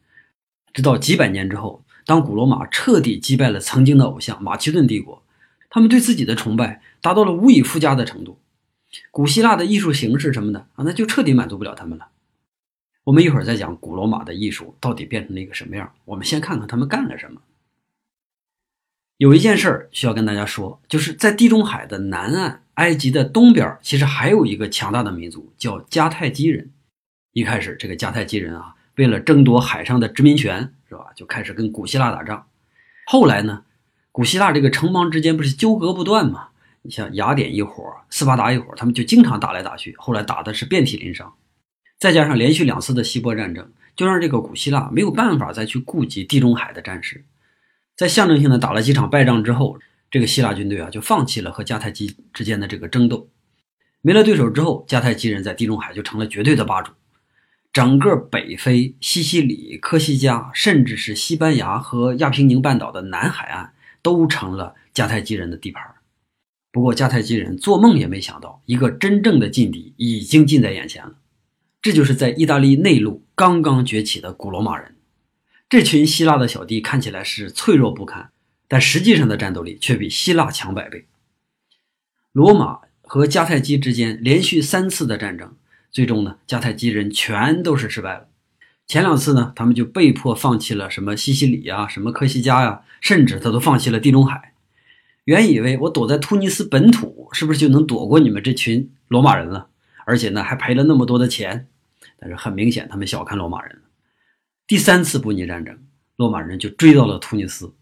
直到几百年之后，当古罗马彻底击败了曾经的偶像马其顿帝国，他们对自己的崇拜达到了无以复加的程度。古希腊的艺术形式什么的啊，那就彻底满足不了他们了。我们一会儿再讲古罗马的艺术到底变成了一个什么样。我们先看看他们干了什么。有一件事儿需要跟大家说，就是在地中海的南岸，埃及的东边，其实还有一个强大的民族叫迦太基人。一开始，这个迦太基人啊，为了争夺海上的殖民权，是吧，就开始跟古希腊打仗。后来呢，古希腊这个城邦之间不是纠葛不断吗？你像雅典一伙，斯巴达一伙，他们就经常打来打去，后来打的是遍体鳞伤。再加上连续两次的希波战争，就让这个古希腊没有办法再去顾及地中海的战事。在象征性的打了几场败仗之后，这个希腊军队啊就放弃了和迦太基之间的这个争斗。没了对手之后，迦太基人在地中海就成了绝对的霸主。整个北非、西西里、科西嘉，甚至是西班牙和亚平宁半岛的南海岸，都成了迦太基人的地盘。不过，迦太基人做梦也没想到，一个真正的劲敌已经近在眼前了。这就是在意大利内陆刚刚崛起的古罗马人。这群希腊的小弟看起来是脆弱不堪，但实际上的战斗力却比希腊强百倍。罗马和迦太基之间连续三次的战争，最终呢，迦太基人全都是失败了。前两次呢，他们就被迫放弃了什么西西里呀、什么科西嘉呀，甚至他都放弃了地中海。原以为我躲在突尼斯本土，是不是就能躲过你们这群罗马人了？而且呢，还赔了那么多的钱。但是很明显，他们小看罗马人了。第三次布匿战争，罗马人就追到了突尼斯，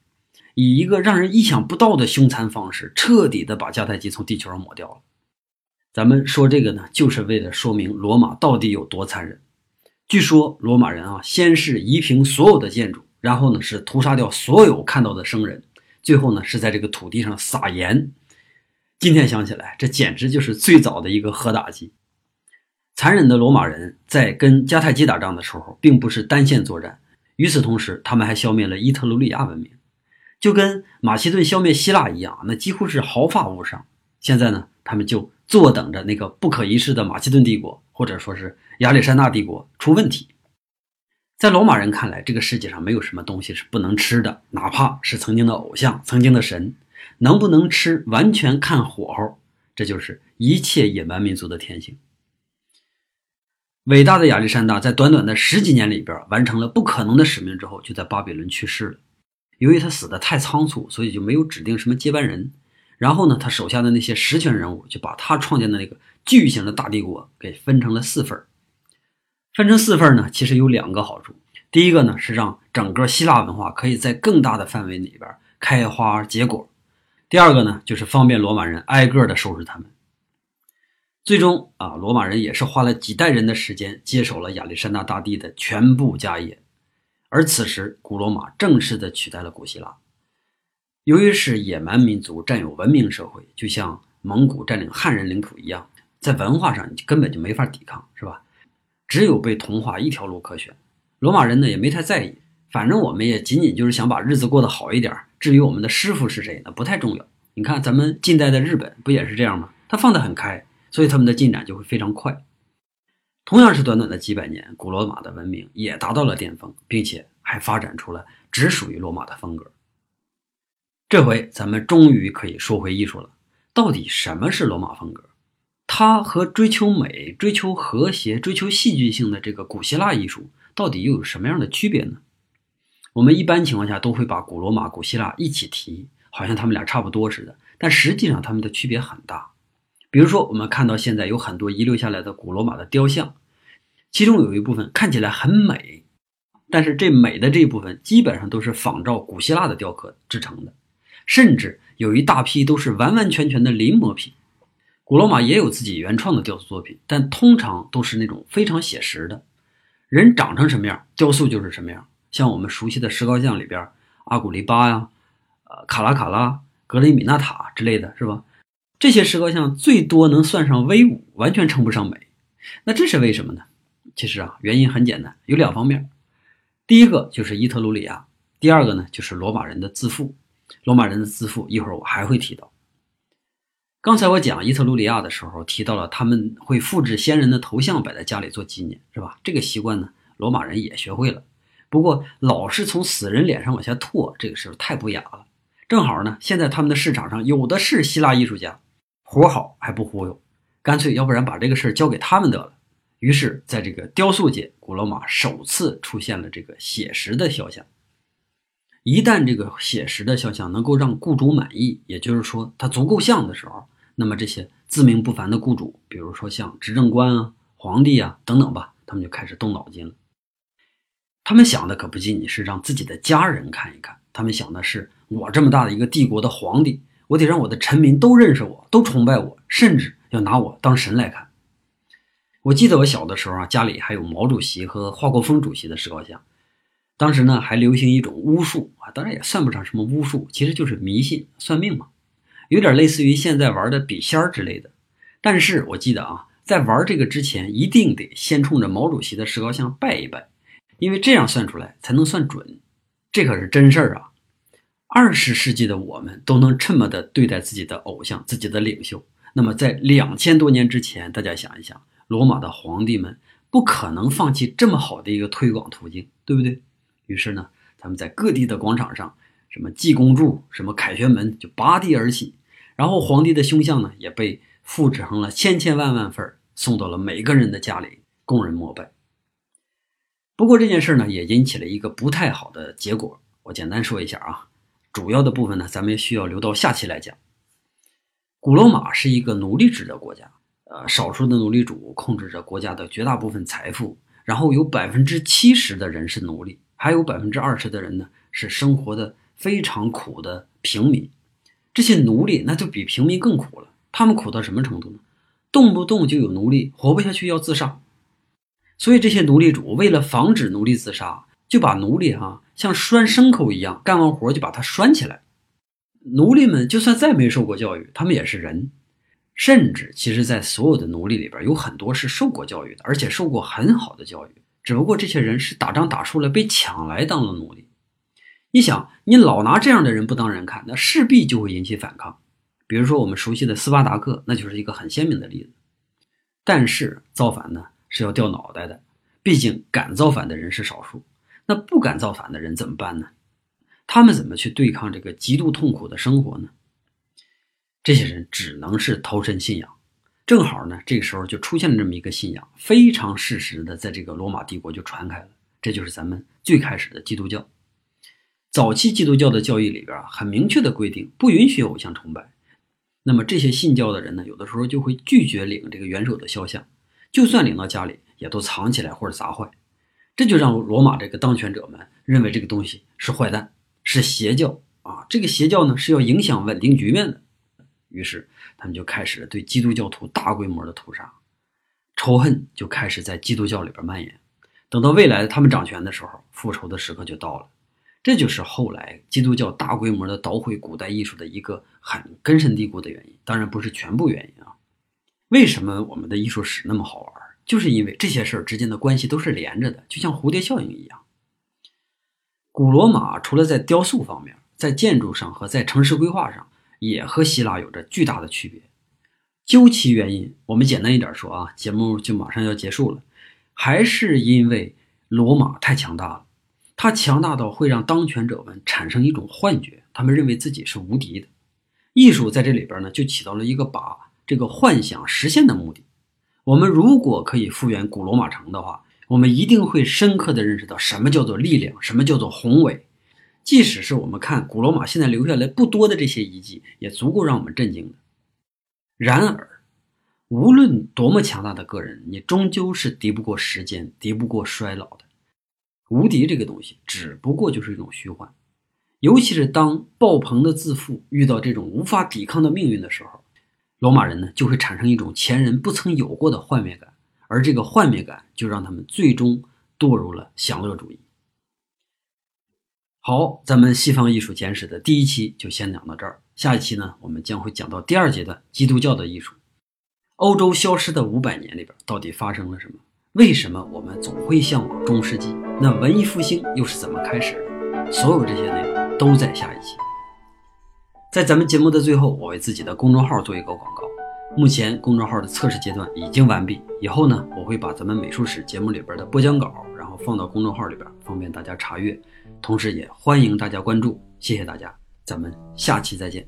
以一个让人意想不到的凶残方式，彻底的把迦太基从地球上抹掉了。咱们说这个呢，就是为了说明罗马到底有多残忍。据说罗马人啊，先是夷平所有的建筑，然后呢是屠杀掉所有看到的生人，最后呢是在这个土地上撒盐。今天想起来，这简直就是最早的一个核打击。残忍的罗马人在跟迦太基打仗的时候，并不是单线作战。与此同时，他们还消灭了伊特鲁里亚文明，就跟马其顿消灭希腊一样，那几乎是毫发无伤。现在呢，他们就坐等着那个不可一世的马其顿帝国，或者说是亚历山大帝国出问题。在罗马人看来，这个世界上没有什么东西是不能吃的，哪怕是曾经的偶像、曾经的神，能不能吃完全看火候。这就是一切野蛮民族的天性。伟大的亚历山大在短短的十几年里边完成了不可能的使命之后，就在巴比伦去世了。由于他死的太仓促，所以就没有指定什么接班人。然后呢，他手下的那些实权人物就把他创建的那个巨型的大帝国给分成了四份分成四份呢，其实有两个好处。第一个呢，是让整个希腊文化可以在更大的范围里边开花结果；第二个呢，就是方便罗马人挨个的收拾他们。最终啊，罗马人也是花了几代人的时间接手了亚历山大大帝的全部家业，而此时古罗马正式的取代了古希腊。由于是野蛮民族占有文明社会，就像蒙古占领汉人领土一样，在文化上你根本就没法抵抗，是吧？只有被同化一条路可选。罗马人呢也没太在意，反正我们也仅仅就是想把日子过得好一点。至于我们的师傅是谁呢，不太重要。你看咱们近代的日本不也是这样吗？他放得很开。所以他们的进展就会非常快。同样是短短的几百年，古罗马的文明也达到了巅峰，并且还发展出了只属于罗马的风格。这回咱们终于可以说回艺术了。到底什么是罗马风格？它和追求美、追求和谐、追求戏剧性的这个古希腊艺术到底又有什么样的区别呢？我们一般情况下都会把古罗马、古希腊一起提，好像他们俩差不多似的，但实际上他们的区别很大。比如说，我们看到现在有很多遗留下来的古罗马的雕像，其中有一部分看起来很美，但是这美的这一部分基本上都是仿照古希腊的雕刻制成的，甚至有一大批都是完完全全的临摹品。古罗马也有自己原创的雕塑作品，但通常都是那种非常写实的，人长成什么样，雕塑就是什么样。像我们熟悉的石膏像里边，阿古丽巴呀，呃，卡拉卡拉、格雷米纳塔之类的是吧？这些石膏像最多能算上威武，完全称不上美。那这是为什么呢？其实啊，原因很简单，有两方面。第一个就是伊特鲁里亚，第二个呢就是罗马人的自负。罗马人的自负，一会儿我还会提到。刚才我讲伊特鲁里亚的时候，提到了他们会复制先人的头像摆在家里做纪念，是吧？这个习惯呢，罗马人也学会了。不过，老是从死人脸上往下拓，这个事太不雅了。正好呢，现在他们的市场上有的是希腊艺术家，活好还不忽悠，干脆要不然把这个事儿交给他们得了。于是，在这个雕塑界，古罗马首次出现了这个写实的肖像。一旦这个写实的肖像能够让雇主满意，也就是说它足够像的时候，那么这些自命不凡的雇主，比如说像执政官啊、皇帝啊等等吧，他们就开始动脑筋了。他们想的可不仅仅是让自己的家人看一看，他们想的是我这么大的一个帝国的皇帝，我得让我的臣民都认识我，都崇拜我，甚至要拿我当神来看。我记得我小的时候啊，家里还有毛主席和华国锋主席的石膏像，当时呢还流行一种巫术啊，当然也算不上什么巫术，其实就是迷信算命嘛，有点类似于现在玩的笔仙之类的。但是我记得啊，在玩这个之前，一定得先冲着毛主席的石膏像拜一拜。因为这样算出来才能算准，这可是真事儿啊！二十世纪的我们都能这么的对待自己的偶像、自己的领袖，那么在两千多年之前，大家想一想，罗马的皇帝们不可能放弃这么好的一个推广途径，对不对？于是呢，他们在各地的广场上，什么济公柱、什么凯旋门就拔地而起，然后皇帝的胸像呢也被复制成了千千万万份，送到了每个人的家里，供人膜拜。不过这件事呢，也引起了一个不太好的结果。我简单说一下啊，主要的部分呢，咱们需要留到下期来讲。古罗马是一个奴隶制的国家，呃，少数的奴隶主控制着国家的绝大部分财富，然后有百分之七十的人是奴隶，还有百分之二十的人呢是生活的非常苦的平民。这些奴隶那就比平民更苦了，他们苦到什么程度呢？动不动就有奴隶活不下去要自杀。所以这些奴隶主为了防止奴隶自杀，就把奴隶哈像拴牲口一样，干完活就把它拴起来。奴隶们就算再没受过教育，他们也是人。甚至其实，在所有的奴隶里边，有很多是受过教育的，而且受过很好的教育。只不过这些人是打仗打输了，被抢来当了奴隶。你想，你老拿这样的人不当人看，那势必就会引起反抗。比如说我们熟悉的斯巴达克，那就是一个很鲜明的例子。但是造反呢？是要掉脑袋的，毕竟敢造反的人是少数，那不敢造反的人怎么办呢？他们怎么去对抗这个极度痛苦的生活呢？这些人只能是投身信仰。正好呢，这个时候就出现了这么一个信仰，非常适时的在这个罗马帝国就传开了。这就是咱们最开始的基督教。早期基督教的教义里边啊，很明确的规定不允许偶像崇拜。那么这些信教的人呢，有的时候就会拒绝领这个元首的肖像。就算领到家里，也都藏起来或者砸坏，这就让罗马这个当权者们认为这个东西是坏蛋，是邪教啊！这个邪教呢是要影响稳定局面的，于是他们就开始对基督教徒大规模的屠杀，仇恨就开始在基督教里边蔓延。等到未来他们掌权的时候，复仇的时刻就到了。这就是后来基督教大规模的捣毁古代艺术的一个很根深蒂固的原因，当然不是全部原因啊。为什么我们的艺术史那么好玩？就是因为这些事儿之间的关系都是连着的，就像蝴蝶效应一样。古罗马除了在雕塑方面，在建筑上和在城市规划上，也和希腊有着巨大的区别。究其原因，我们简单一点说啊，节目就马上要结束了，还是因为罗马太强大了，它强大到会让当权者们产生一种幻觉，他们认为自己是无敌的。艺术在这里边呢，就起到了一个把。这个幻想实现的目的，我们如果可以复原古罗马城的话，我们一定会深刻的认识到什么叫做力量，什么叫做宏伟。即使是我们看古罗马现在留下来不多的这些遗迹，也足够让我们震惊的。然而，无论多么强大的个人，你终究是敌不过时间，敌不过衰老的。无敌这个东西，只不过就是一种虚幻。尤其是当爆棚的自负遇到这种无法抵抗的命运的时候，罗马人呢就会产生一种前人不曾有过的幻灭感，而这个幻灭感就让他们最终堕入了享乐主义。好，咱们西方艺术简史的第一期就先讲到这儿。下一期呢，我们将会讲到第二阶段基督教的艺术。欧洲消失的五百年里边，到底发生了什么？为什么我们总会向往中世纪？那文艺复兴又是怎么开始的？所有这些内容都在下一期。在咱们节目的最后，我为自己的公众号做一个广告。目前公众号的测试阶段已经完毕，以后呢，我会把咱们美术史节目里边的播讲稿，然后放到公众号里边，方便大家查阅。同时，也欢迎大家关注，谢谢大家，咱们下期再见。